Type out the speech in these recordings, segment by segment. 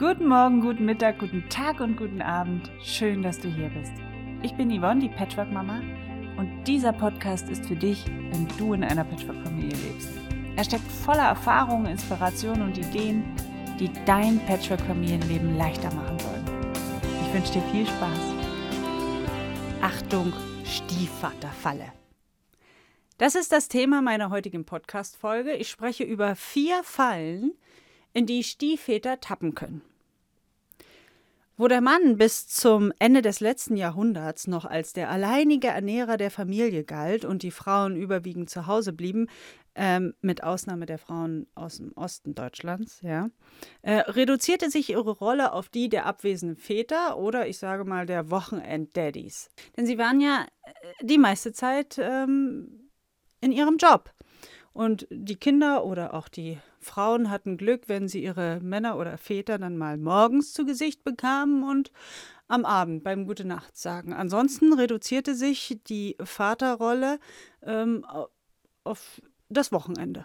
Guten Morgen, guten Mittag, guten Tag und guten Abend. Schön, dass du hier bist. Ich bin Yvonne, die Patchwork-Mama, und dieser Podcast ist für dich, wenn du in einer Patchwork-Familie lebst. Er steckt voller Erfahrungen, Inspirationen und Ideen, die dein Patchwork-Familienleben leichter machen sollen. Ich wünsche dir viel Spaß. Achtung, Stiefvaterfalle. Das ist das Thema meiner heutigen Podcast-Folge. Ich spreche über vier Fallen, in die Stiefväter tappen können. Wo der Mann bis zum Ende des letzten Jahrhunderts noch als der alleinige Ernährer der Familie galt und die Frauen überwiegend zu Hause blieben, ähm, mit Ausnahme der Frauen aus dem Osten Deutschlands, ja, äh, reduzierte sich ihre Rolle auf die der abwesenden Väter oder ich sage mal der Wochenend-Daddies. Denn sie waren ja äh, die meiste Zeit ähm, in ihrem Job. Und die Kinder oder auch die Frauen hatten Glück, wenn sie ihre Männer oder Väter dann mal morgens zu Gesicht bekamen und am Abend beim Gute Nacht sagen. Ansonsten reduzierte sich die Vaterrolle ähm, auf das Wochenende.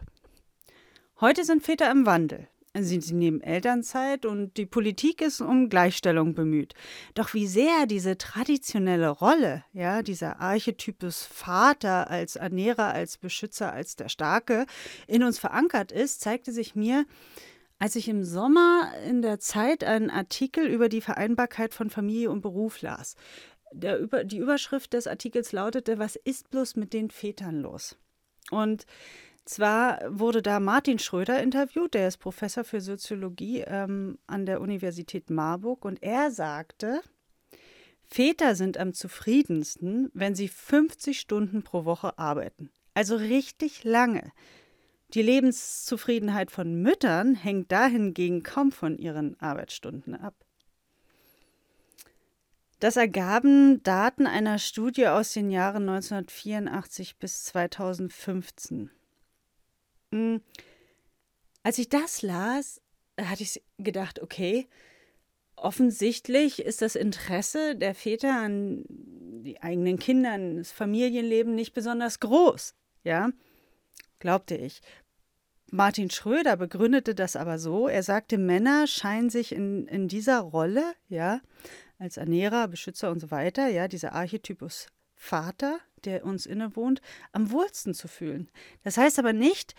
Heute sind Väter im Wandel. Sie, sie nehmen Elternzeit und die Politik ist um Gleichstellung bemüht. Doch wie sehr diese traditionelle Rolle, ja, dieser Archetypus Vater als Ernährer, als Beschützer, als der Starke in uns verankert ist, zeigte sich mir, als ich im Sommer in der Zeit einen Artikel über die Vereinbarkeit von Familie und Beruf las. Der, die Überschrift des Artikels lautete, was ist bloß mit den Vätern los? Und zwar wurde da Martin Schröder interviewt, der ist Professor für Soziologie ähm, an der Universität Marburg, und er sagte, Väter sind am zufriedensten, wenn sie 50 Stunden pro Woche arbeiten. Also richtig lange. Die Lebenszufriedenheit von Müttern hängt dahingegen kaum von ihren Arbeitsstunden ab. Das ergaben Daten einer Studie aus den Jahren 1984 bis 2015. Hm, als ich das las, hatte ich gedacht, okay, offensichtlich ist das Interesse der Väter an die eigenen Kinder, das Familienleben nicht besonders groß. Ja, glaubte ich. Martin Schröder begründete das aber so. Er sagte, Männer scheinen sich in, in dieser Rolle, ja, als Ernährer, Beschützer und so weiter, ja, dieser Archetypus Vater, der uns innewohnt, am wohlsten zu fühlen. Das heißt aber nicht,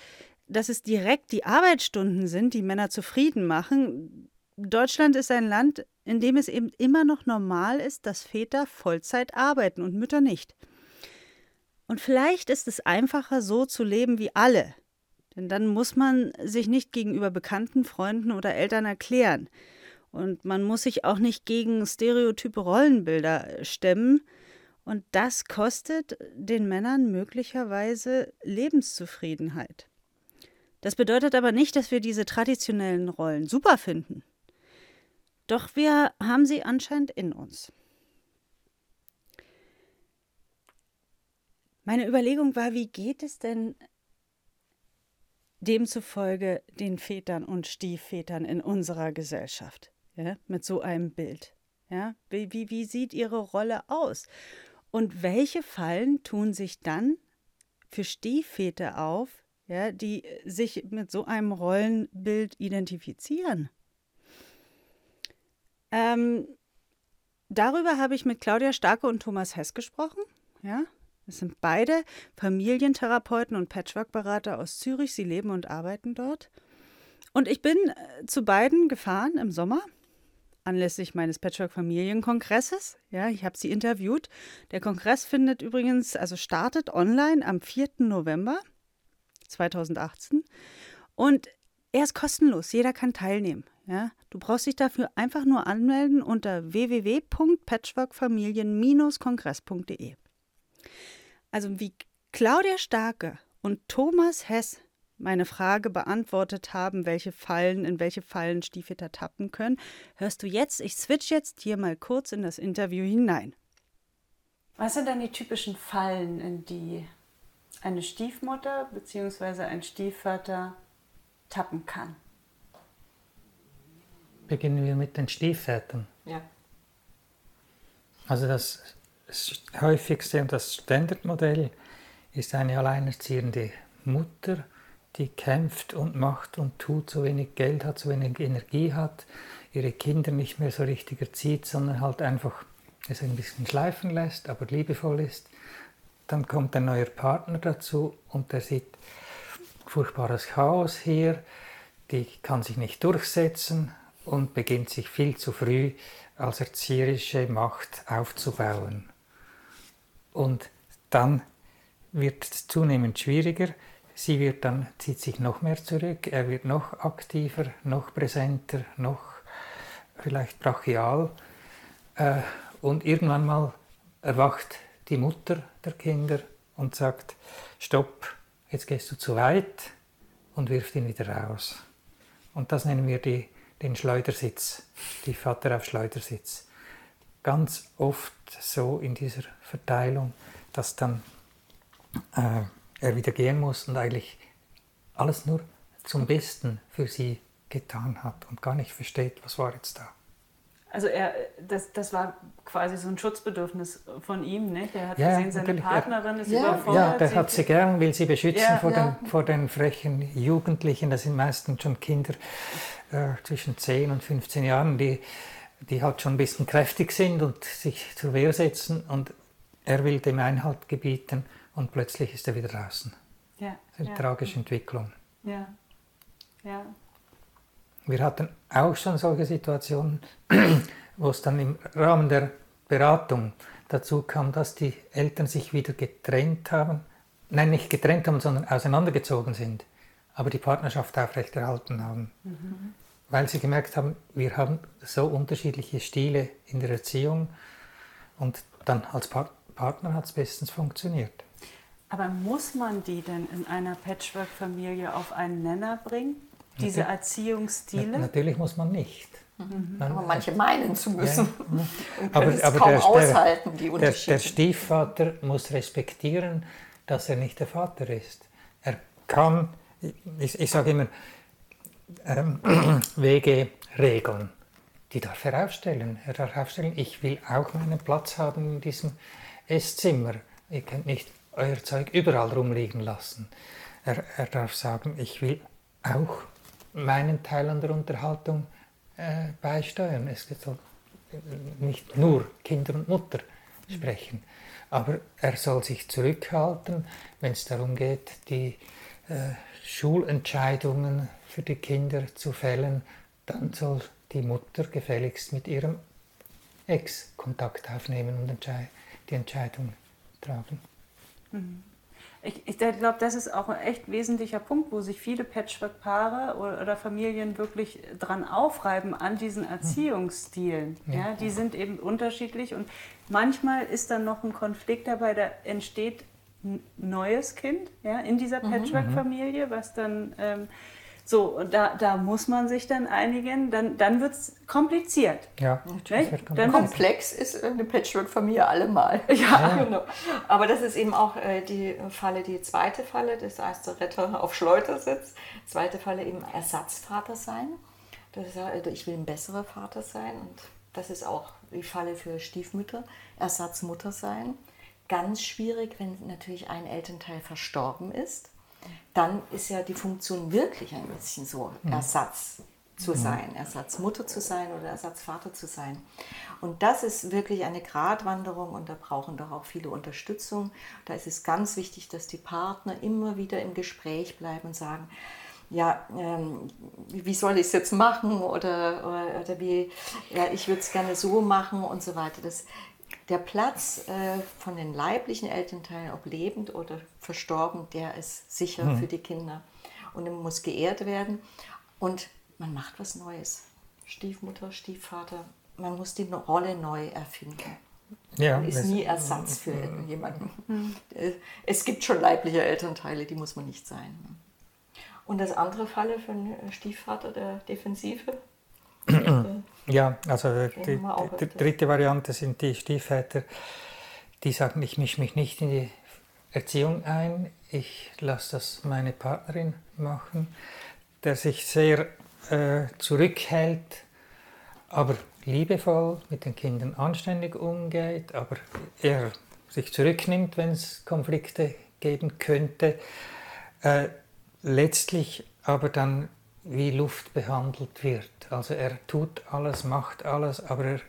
dass es direkt die Arbeitsstunden sind, die Männer zufrieden machen. Deutschland ist ein Land, in dem es eben immer noch normal ist, dass Väter Vollzeit arbeiten und Mütter nicht. Und vielleicht ist es einfacher, so zu leben wie alle. Denn dann muss man sich nicht gegenüber Bekannten, Freunden oder Eltern erklären. Und man muss sich auch nicht gegen stereotype Rollenbilder stemmen, und das kostet den Männern möglicherweise Lebenszufriedenheit. Das bedeutet aber nicht, dass wir diese traditionellen Rollen super finden. Doch wir haben sie anscheinend in uns. Meine Überlegung war, wie geht es denn demzufolge den Vätern und Stiefvätern in unserer Gesellschaft ja, mit so einem Bild? Ja, wie, wie, wie sieht ihre Rolle aus? Und welche Fallen tun sich dann für Stiefväter auf, ja, die sich mit so einem Rollenbild identifizieren? Ähm, darüber habe ich mit Claudia Starke und Thomas Hess gesprochen. Ja, es sind beide Familientherapeuten und Patchwork-Berater aus Zürich. Sie leben und arbeiten dort. Und ich bin äh, zu beiden gefahren im Sommer anlässlich meines Patchwork-Familienkongresses. Ja, ich habe sie interviewt. Der Kongress findet übrigens, also startet online am 4. November 2018 und er ist kostenlos. Jeder kann teilnehmen. Ja, du brauchst dich dafür einfach nur anmelden unter www.patchworkfamilien-kongress.de. Also wie Claudia Starke und Thomas Hess meine Frage beantwortet haben, welche Fallen, in welche Fallen Stiefväter tappen können, hörst du jetzt, ich switch jetzt hier mal kurz in das Interview hinein. Was sind dann die typischen Fallen, in die eine Stiefmutter bzw. ein Stiefvater tappen kann? Beginnen wir mit den Stiefvätern. Ja. Also das häufigste und das Standardmodell ist eine alleinerziehende Mutter, die kämpft und macht und tut, so wenig Geld hat, so wenig Energie hat, ihre Kinder nicht mehr so richtig erzieht, sondern halt einfach es ein bisschen schleifen lässt, aber liebevoll ist. Dann kommt ein neuer Partner dazu und der sieht furchtbares Chaos hier, die kann sich nicht durchsetzen und beginnt sich viel zu früh als erzieherische Macht aufzubauen. Und dann wird es zunehmend schwieriger. Sie wird dann, zieht sich noch mehr zurück, er wird noch aktiver, noch präsenter, noch vielleicht brachial. Äh, und irgendwann mal erwacht die Mutter der Kinder und sagt, stopp, jetzt gehst du zu weit und wirft ihn wieder raus. Und das nennen wir die, den Schleudersitz, die Vater auf Schleudersitz. Ganz oft so in dieser Verteilung, dass dann äh, er wieder gehen muss und eigentlich alles nur zum Besten für sie getan hat und gar nicht versteht, was war jetzt da. Also er, das, das war quasi so ein Schutzbedürfnis von ihm, ne? Der hat ja, gesehen, seine Partnerin ist ja, überfordert. Ja, der hat sie gern, will sie beschützen ja, vor, ja. Den, vor den frechen Jugendlichen. Das sind meistens schon Kinder äh, zwischen 10 und 15 Jahren, die, die halt schon ein bisschen kräftig sind und sich zur Wehr setzen. Und er will dem Einhalt gebieten und plötzlich ist er wieder draußen. Ja, das ist eine tragische Entwicklung. Ja, ja. Wir hatten auch schon solche Situationen, wo es dann im Rahmen der Beratung dazu kam, dass die Eltern sich wieder getrennt haben. Nein, nicht getrennt haben, sondern auseinandergezogen sind, aber die Partnerschaft aufrechterhalten haben. Mhm. Weil sie gemerkt haben, wir haben so unterschiedliche Stile in der Erziehung und dann als Partner hat es bestens funktioniert. Aber muss man die denn in einer Patchwork-Familie auf einen Nenner bringen? Diese natürlich, Erziehungsstile? Natürlich muss man nicht. Mhm. Man, aber manche meinen zu müssen. Ja, ja. Und aber, aber kaum der, aushalten, die der, der Stiefvater muss respektieren, dass er nicht der Vater ist. Er kann, ich, ich sage immer, ähm, Wege regeln. Die darf er aufstellen. Er darf aufstellen, ich will auch meinen Platz haben in diesem Esszimmer. Ihr könnt nicht euer Zeug überall rumliegen lassen. Er, er darf sagen, ich will auch meinen Teil an der Unterhaltung äh, beisteuern. Es soll nicht nur Kinder und Mutter sprechen, aber er soll sich zurückhalten, wenn es darum geht, die äh, Schulentscheidungen für die Kinder zu fällen, dann soll die Mutter gefälligst mit ihrem Ex Kontakt aufnehmen und die Entscheidung tragen. Mhm. Ich, ich glaube, das ist auch ein echt wesentlicher Punkt, wo sich viele Patchwork-Paare oder, oder, Familien wirklich dran aufreiben an diesen hm. Erziehungsstilen. Ja. ja. die sind eben unterschiedlich und manchmal ist dann noch ein Konflikt dabei, da entsteht ein neues Kind ja, in dieser mhm. Patchwork-Familie, was dann ähm, so, und da, da muss man sich dann einigen, dann, dann wird es kompliziert. Ja, natürlich. Dann Komplex ist eine Patchwork-Familie allemal. Ja. ja. genau. Aber das ist eben auch äh, die Falle, die zweite Falle, das heißt der Retter auf Schleudersitz. Zweite Falle eben Ersatzvater sein. Das ist, also ich will ein besserer Vater sein und das ist auch die Falle für Stiefmütter. Ersatzmutter sein. Ganz schwierig, wenn natürlich ein Elternteil verstorben ist dann ist ja die Funktion wirklich ein bisschen so, mhm. Ersatz zu mhm. sein, Ersatzmutter zu sein oder Ersatzvater zu sein. Und das ist wirklich eine Gratwanderung und da brauchen doch auch viele Unterstützung. Da ist es ganz wichtig, dass die Partner immer wieder im Gespräch bleiben und sagen, ja, ähm, wie soll ich es jetzt machen oder, oder, oder wie, ja, ich würde es gerne so machen und so weiter. Das, der Platz äh, von den leiblichen Elternteilen, ob lebend oder verstorben, der ist sicher mhm. für die Kinder und muss geehrt werden. Und man macht was Neues. Stiefmutter, Stiefvater, man muss die Rolle neu erfinden. Ja, man ist nie Ersatz für jemanden. Mhm. Es gibt schon leibliche Elternteile, die muss man nicht sein. Und das andere Falle für einen Stiefvater, der Defensive, ja, also die, die, dritte Variante sind die Stiefväter, die sagen, ich mische mich nicht in die Erziehung ein, ich lasse das meine Partnerin machen, der sich sehr äh, zurückhält, aber liebevoll mit den Kindern anständig umgeht, aber er sich zurücknimmt, wenn es Konflikte geben könnte. Äh, letztlich aber dann wie Luft behandelt wird. Also er tut alles, macht alles, aber er,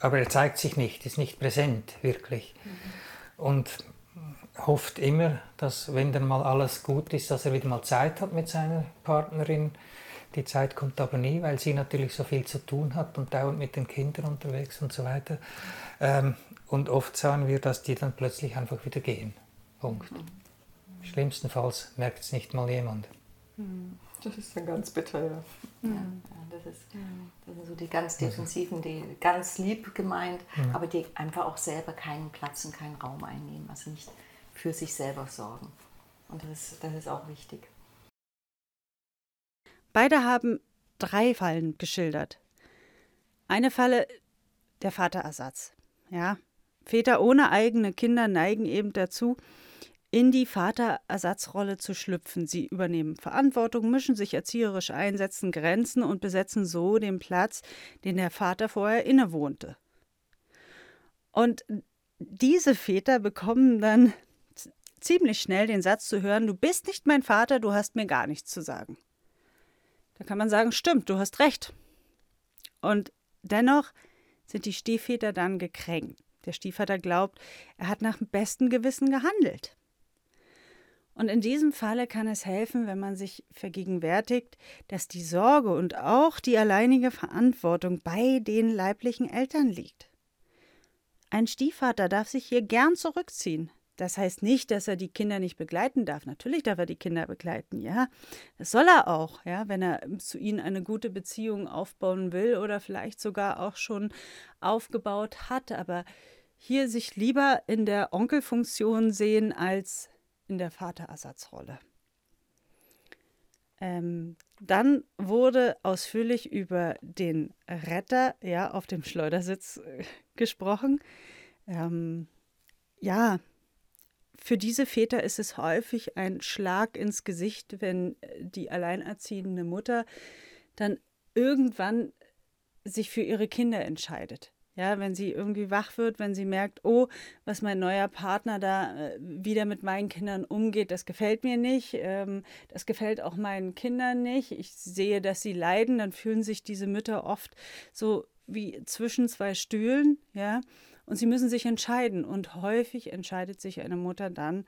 aber er zeigt sich nicht, ist nicht präsent wirklich. Mhm. Und hofft immer, dass wenn dann mal alles gut ist, dass er wieder mal Zeit hat mit seiner Partnerin. Die Zeit kommt aber nie, weil sie natürlich so viel zu tun hat und dauernd mit den Kindern unterwegs und so weiter. Ähm, und oft sagen wir, dass die dann plötzlich einfach wieder gehen. Punkt. Mhm. Schlimmstenfalls merkt es nicht mal jemand. Mhm. Das ist dann ganz bitter, ja. ja. ja das, ist, das sind so die ganz defensiven, die ganz lieb gemeint, ja. aber die einfach auch selber keinen Platz und keinen Raum einnehmen, also nicht für sich selber sorgen. Und das ist, das ist auch wichtig. Beide haben drei Fallen geschildert. Eine Falle, der Vaterersatz. Ja, Väter ohne eigene Kinder neigen eben dazu, in die Vaterersatzrolle zu schlüpfen. Sie übernehmen Verantwortung, mischen sich erzieherisch ein, setzen Grenzen und besetzen so den Platz, den der Vater vorher innewohnte. Und diese Väter bekommen dann ziemlich schnell den Satz zu hören, du bist nicht mein Vater, du hast mir gar nichts zu sagen. Da kann man sagen, stimmt, du hast recht. Und dennoch sind die Stiefväter dann gekränkt. Der Stiefvater glaubt, er hat nach bestem Gewissen gehandelt. Und in diesem Falle kann es helfen, wenn man sich vergegenwärtigt, dass die Sorge und auch die alleinige Verantwortung bei den leiblichen Eltern liegt. Ein Stiefvater darf sich hier gern zurückziehen. Das heißt nicht, dass er die Kinder nicht begleiten darf. Natürlich darf er die Kinder begleiten, ja. Das soll er auch, ja, wenn er zu ihnen eine gute Beziehung aufbauen will oder vielleicht sogar auch schon aufgebaut hat. Aber hier sich lieber in der Onkelfunktion sehen als in der Vaterersatzrolle. Ähm, dann wurde ausführlich über den Retter ja, auf dem Schleudersitz äh, gesprochen. Ähm, ja, für diese Väter ist es häufig ein Schlag ins Gesicht, wenn äh, die alleinerziehende Mutter dann irgendwann sich für ihre Kinder entscheidet. Ja, wenn sie irgendwie wach wird, wenn sie merkt, oh, was mein neuer Partner da äh, wieder mit meinen Kindern umgeht, das gefällt mir nicht, ähm, das gefällt auch meinen Kindern nicht. Ich sehe, dass sie leiden, dann fühlen sich diese Mütter oft so wie zwischen zwei Stühlen, ja, und sie müssen sich entscheiden. Und häufig entscheidet sich eine Mutter dann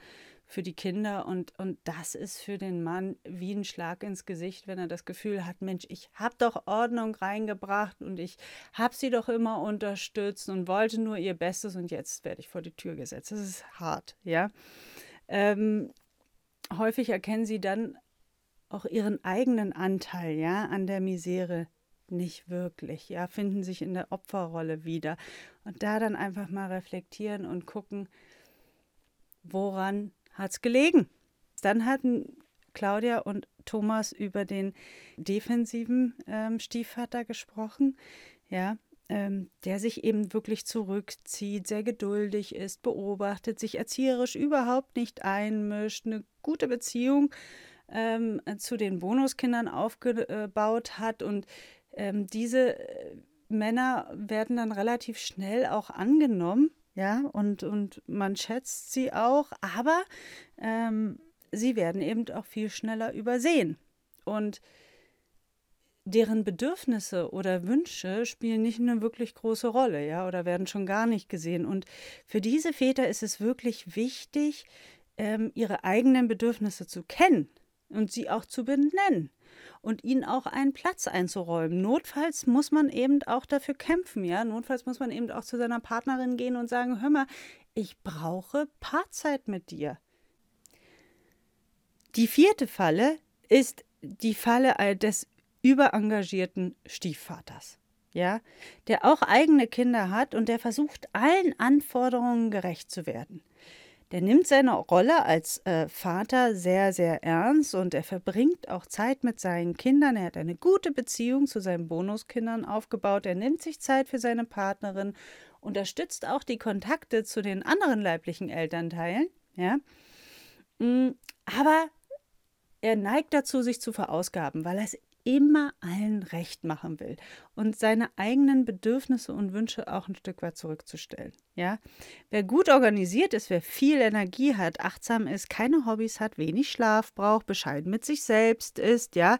für die Kinder. Und, und das ist für den Mann wie ein Schlag ins Gesicht, wenn er das Gefühl hat, Mensch, ich habe doch Ordnung reingebracht und ich habe sie doch immer unterstützt und wollte nur ihr Bestes und jetzt werde ich vor die Tür gesetzt. Das ist hart, ja. Ähm, häufig erkennen sie dann auch ihren eigenen Anteil, ja, an der Misere nicht wirklich, ja, finden sich in der Opferrolle wieder. Und da dann einfach mal reflektieren und gucken, woran hat es gelegen. Dann hatten Claudia und Thomas über den defensiven ähm, Stiefvater gesprochen, ja, ähm, der sich eben wirklich zurückzieht, sehr geduldig ist, beobachtet, sich erzieherisch überhaupt nicht einmischt, eine gute Beziehung ähm, zu den Bonuskindern aufgebaut hat und ähm, diese äh, Männer werden dann relativ schnell auch angenommen ja, und, und man schätzt sie auch, aber ähm, sie werden eben auch viel schneller übersehen. Und deren Bedürfnisse oder Wünsche spielen nicht eine wirklich große Rolle, ja, oder werden schon gar nicht gesehen. Und für diese Väter ist es wirklich wichtig, ähm, ihre eigenen Bedürfnisse zu kennen und sie auch zu benennen und ihnen auch einen Platz einzuräumen. Notfalls muss man eben auch dafür kämpfen, ja. Notfalls muss man eben auch zu seiner Partnerin gehen und sagen, hör mal, ich brauche Paarzeit mit dir. Die vierte Falle ist die Falle des überengagierten Stiefvaters, ja, der auch eigene Kinder hat und der versucht, allen Anforderungen gerecht zu werden. Der nimmt seine Rolle als äh, Vater sehr, sehr ernst und er verbringt auch Zeit mit seinen Kindern. Er hat eine gute Beziehung zu seinen Bonuskindern aufgebaut. Er nimmt sich Zeit für seine Partnerin, unterstützt auch die Kontakte zu den anderen leiblichen Elternteilen. Ja? Mm, aber er neigt dazu, sich zu verausgaben, weil er es immer allen recht machen will und seine eigenen Bedürfnisse und Wünsche auch ein Stück weit zurückzustellen. Ja, wer gut organisiert ist, wer viel Energie hat, achtsam ist, keine Hobbys hat, wenig Schlaf braucht, bescheiden mit sich selbst ist, ja,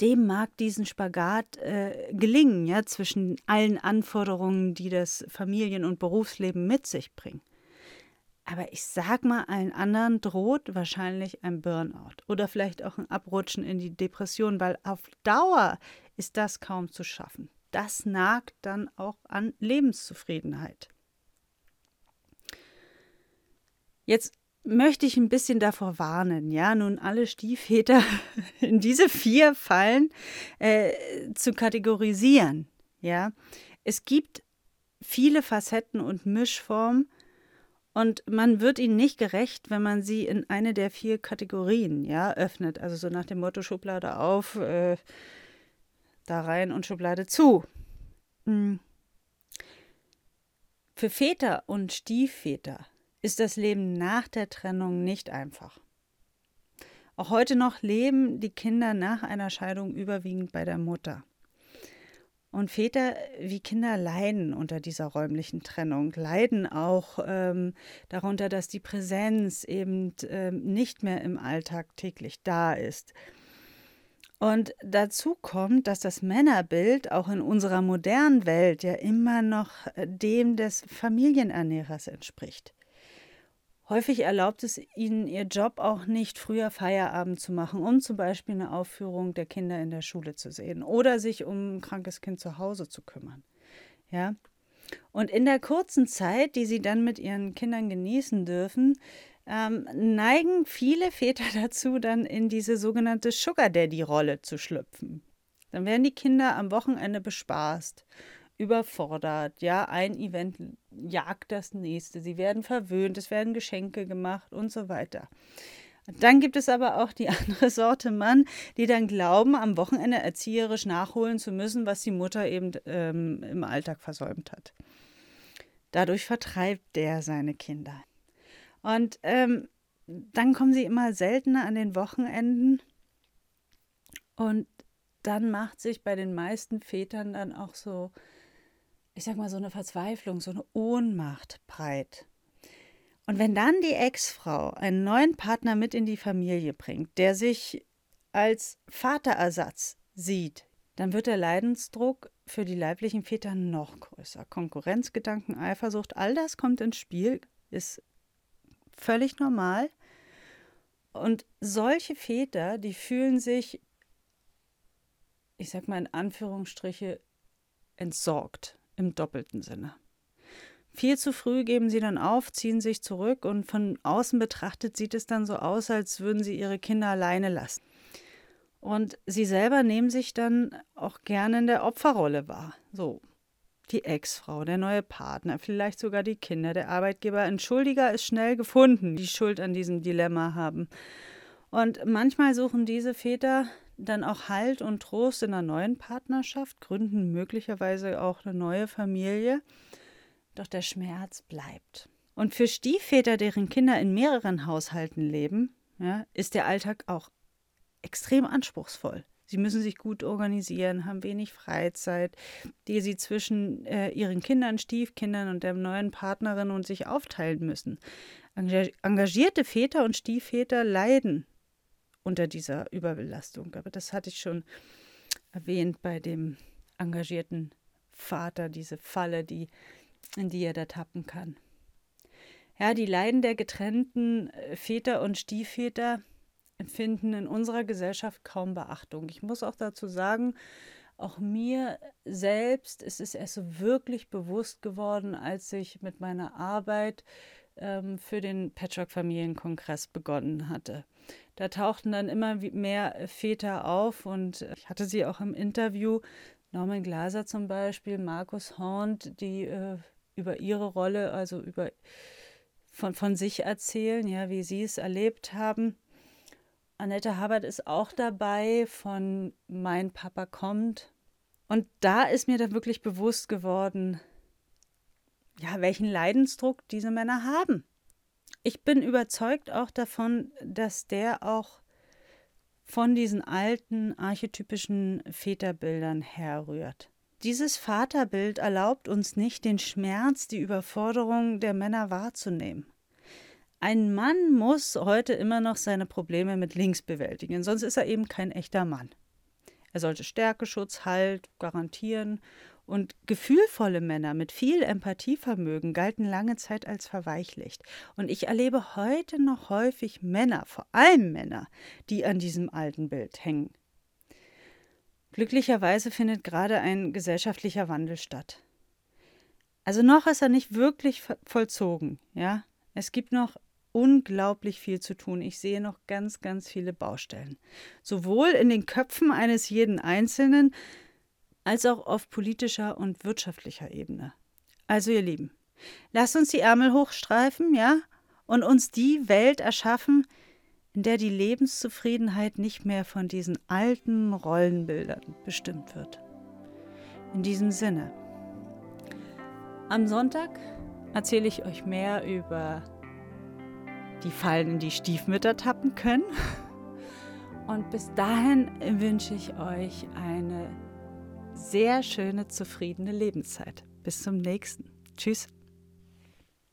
dem mag diesen Spagat äh, gelingen, ja, zwischen allen Anforderungen, die das Familien- und Berufsleben mit sich bringen. Aber ich sag mal, allen anderen droht wahrscheinlich ein Burnout oder vielleicht auch ein Abrutschen in die Depression, weil auf Dauer ist das kaum zu schaffen. Das nagt dann auch an Lebenszufriedenheit. Jetzt möchte ich ein bisschen davor warnen, ja, nun alle Stiefväter in diese vier Fallen äh, zu kategorisieren. Ja, es gibt viele Facetten und Mischformen und man wird ihnen nicht gerecht, wenn man sie in eine der vier Kategorien ja, öffnet. Also so nach dem Motto Schublade auf, äh, da rein und Schublade zu. Hm. Für Väter und Stiefväter ist das Leben nach der Trennung nicht einfach. Auch heute noch leben die Kinder nach einer Scheidung überwiegend bei der Mutter. Und Väter wie Kinder leiden unter dieser räumlichen Trennung, leiden auch ähm, darunter, dass die Präsenz eben ähm, nicht mehr im Alltag täglich da ist. Und dazu kommt, dass das Männerbild auch in unserer modernen Welt ja immer noch äh, dem des Familienernährers entspricht. Häufig erlaubt es ihnen ihr Job auch nicht, früher Feierabend zu machen, um zum Beispiel eine Aufführung der Kinder in der Schule zu sehen oder sich um ein krankes Kind zu Hause zu kümmern. Ja. Und in der kurzen Zeit, die sie dann mit ihren Kindern genießen dürfen, ähm, neigen viele Väter dazu, dann in diese sogenannte Sugar Daddy-Rolle zu schlüpfen. Dann werden die Kinder am Wochenende bespaßt überfordert. Ja, ein Event jagt das nächste. Sie werden verwöhnt, es werden Geschenke gemacht und so weiter. Dann gibt es aber auch die andere Sorte Mann, die dann glauben, am Wochenende erzieherisch nachholen zu müssen, was die Mutter eben ähm, im Alltag versäumt hat. Dadurch vertreibt der seine Kinder. Und ähm, dann kommen sie immer seltener an den Wochenenden und dann macht sich bei den meisten Vätern dann auch so ich sag mal, so eine Verzweiflung, so eine Ohnmacht breit. Und wenn dann die Ex-Frau einen neuen Partner mit in die Familie bringt, der sich als Vaterersatz sieht, dann wird der Leidensdruck für die leiblichen Väter noch größer. Konkurrenzgedanken, Eifersucht, all das kommt ins Spiel, ist völlig normal. Und solche Väter, die fühlen sich, ich sag mal in Anführungsstriche, entsorgt im doppelten Sinne. Viel zu früh geben sie dann auf, ziehen sich zurück und von außen betrachtet sieht es dann so aus, als würden sie ihre Kinder alleine lassen. Und sie selber nehmen sich dann auch gerne in der Opferrolle wahr. So, die Ex-Frau, der neue Partner, vielleicht sogar die Kinder, der Arbeitgeber. Entschuldiger ist schnell gefunden, die Schuld an diesem Dilemma haben. Und manchmal suchen diese Väter dann auch Halt und Trost in einer neuen Partnerschaft, gründen möglicherweise auch eine neue Familie. Doch der Schmerz bleibt. Und für Stiefväter, deren Kinder in mehreren Haushalten leben, ja, ist der Alltag auch extrem anspruchsvoll. Sie müssen sich gut organisieren, haben wenig Freizeit, die sie zwischen äh, ihren Kindern, Stiefkindern und der neuen Partnerin und sich aufteilen müssen. Engagierte Väter und Stiefväter leiden unter dieser Überbelastung. Aber das hatte ich schon erwähnt bei dem engagierten Vater, diese Falle, die, in die er da tappen kann. Ja, die Leiden der getrennten äh, Väter und Stiefväter finden in unserer Gesellschaft kaum Beachtung. Ich muss auch dazu sagen, auch mir selbst ist es erst so wirklich bewusst geworden, als ich mit meiner Arbeit ähm, für den Patchwork-Familienkongress begonnen hatte. Da tauchten dann immer mehr äh, Väter auf und äh, ich hatte sie auch im Interview. Norman Glaser zum Beispiel, Markus Hornd, die äh, über ihre Rolle, also über von, von sich erzählen, ja, wie sie es erlebt haben. Annette Habert ist auch dabei von Mein Papa kommt. Und da ist mir dann wirklich bewusst geworden, ja, welchen Leidensdruck diese Männer haben ich bin überzeugt auch davon, dass der auch von diesen alten archetypischen Väterbildern herrührt. Dieses Vaterbild erlaubt uns nicht, den Schmerz, die Überforderung der Männer wahrzunehmen. Ein Mann muss heute immer noch seine Probleme mit links bewältigen, sonst ist er eben kein echter Mann. Er sollte Stärkeschutz, Halt garantieren und gefühlvolle Männer mit viel Empathievermögen galten lange Zeit als verweichlicht. Und ich erlebe heute noch häufig Männer, vor allem Männer, die an diesem alten Bild hängen. Glücklicherweise findet gerade ein gesellschaftlicher Wandel statt. Also noch ist er nicht wirklich vollzogen, ja. Es gibt noch unglaublich viel zu tun. Ich sehe noch ganz, ganz viele Baustellen. Sowohl in den Köpfen eines jeden Einzelnen, als auch auf politischer und wirtschaftlicher Ebene. Also ihr Lieben, lasst uns die Ärmel hochstreifen, ja, und uns die Welt erschaffen, in der die Lebenszufriedenheit nicht mehr von diesen alten Rollenbildern bestimmt wird. In diesem Sinne. Am Sonntag erzähle ich euch mehr über die Fallen, in die Stiefmütter tappen können. Und bis dahin wünsche ich euch eine sehr schöne, zufriedene Lebenszeit. Bis zum nächsten. Tschüss.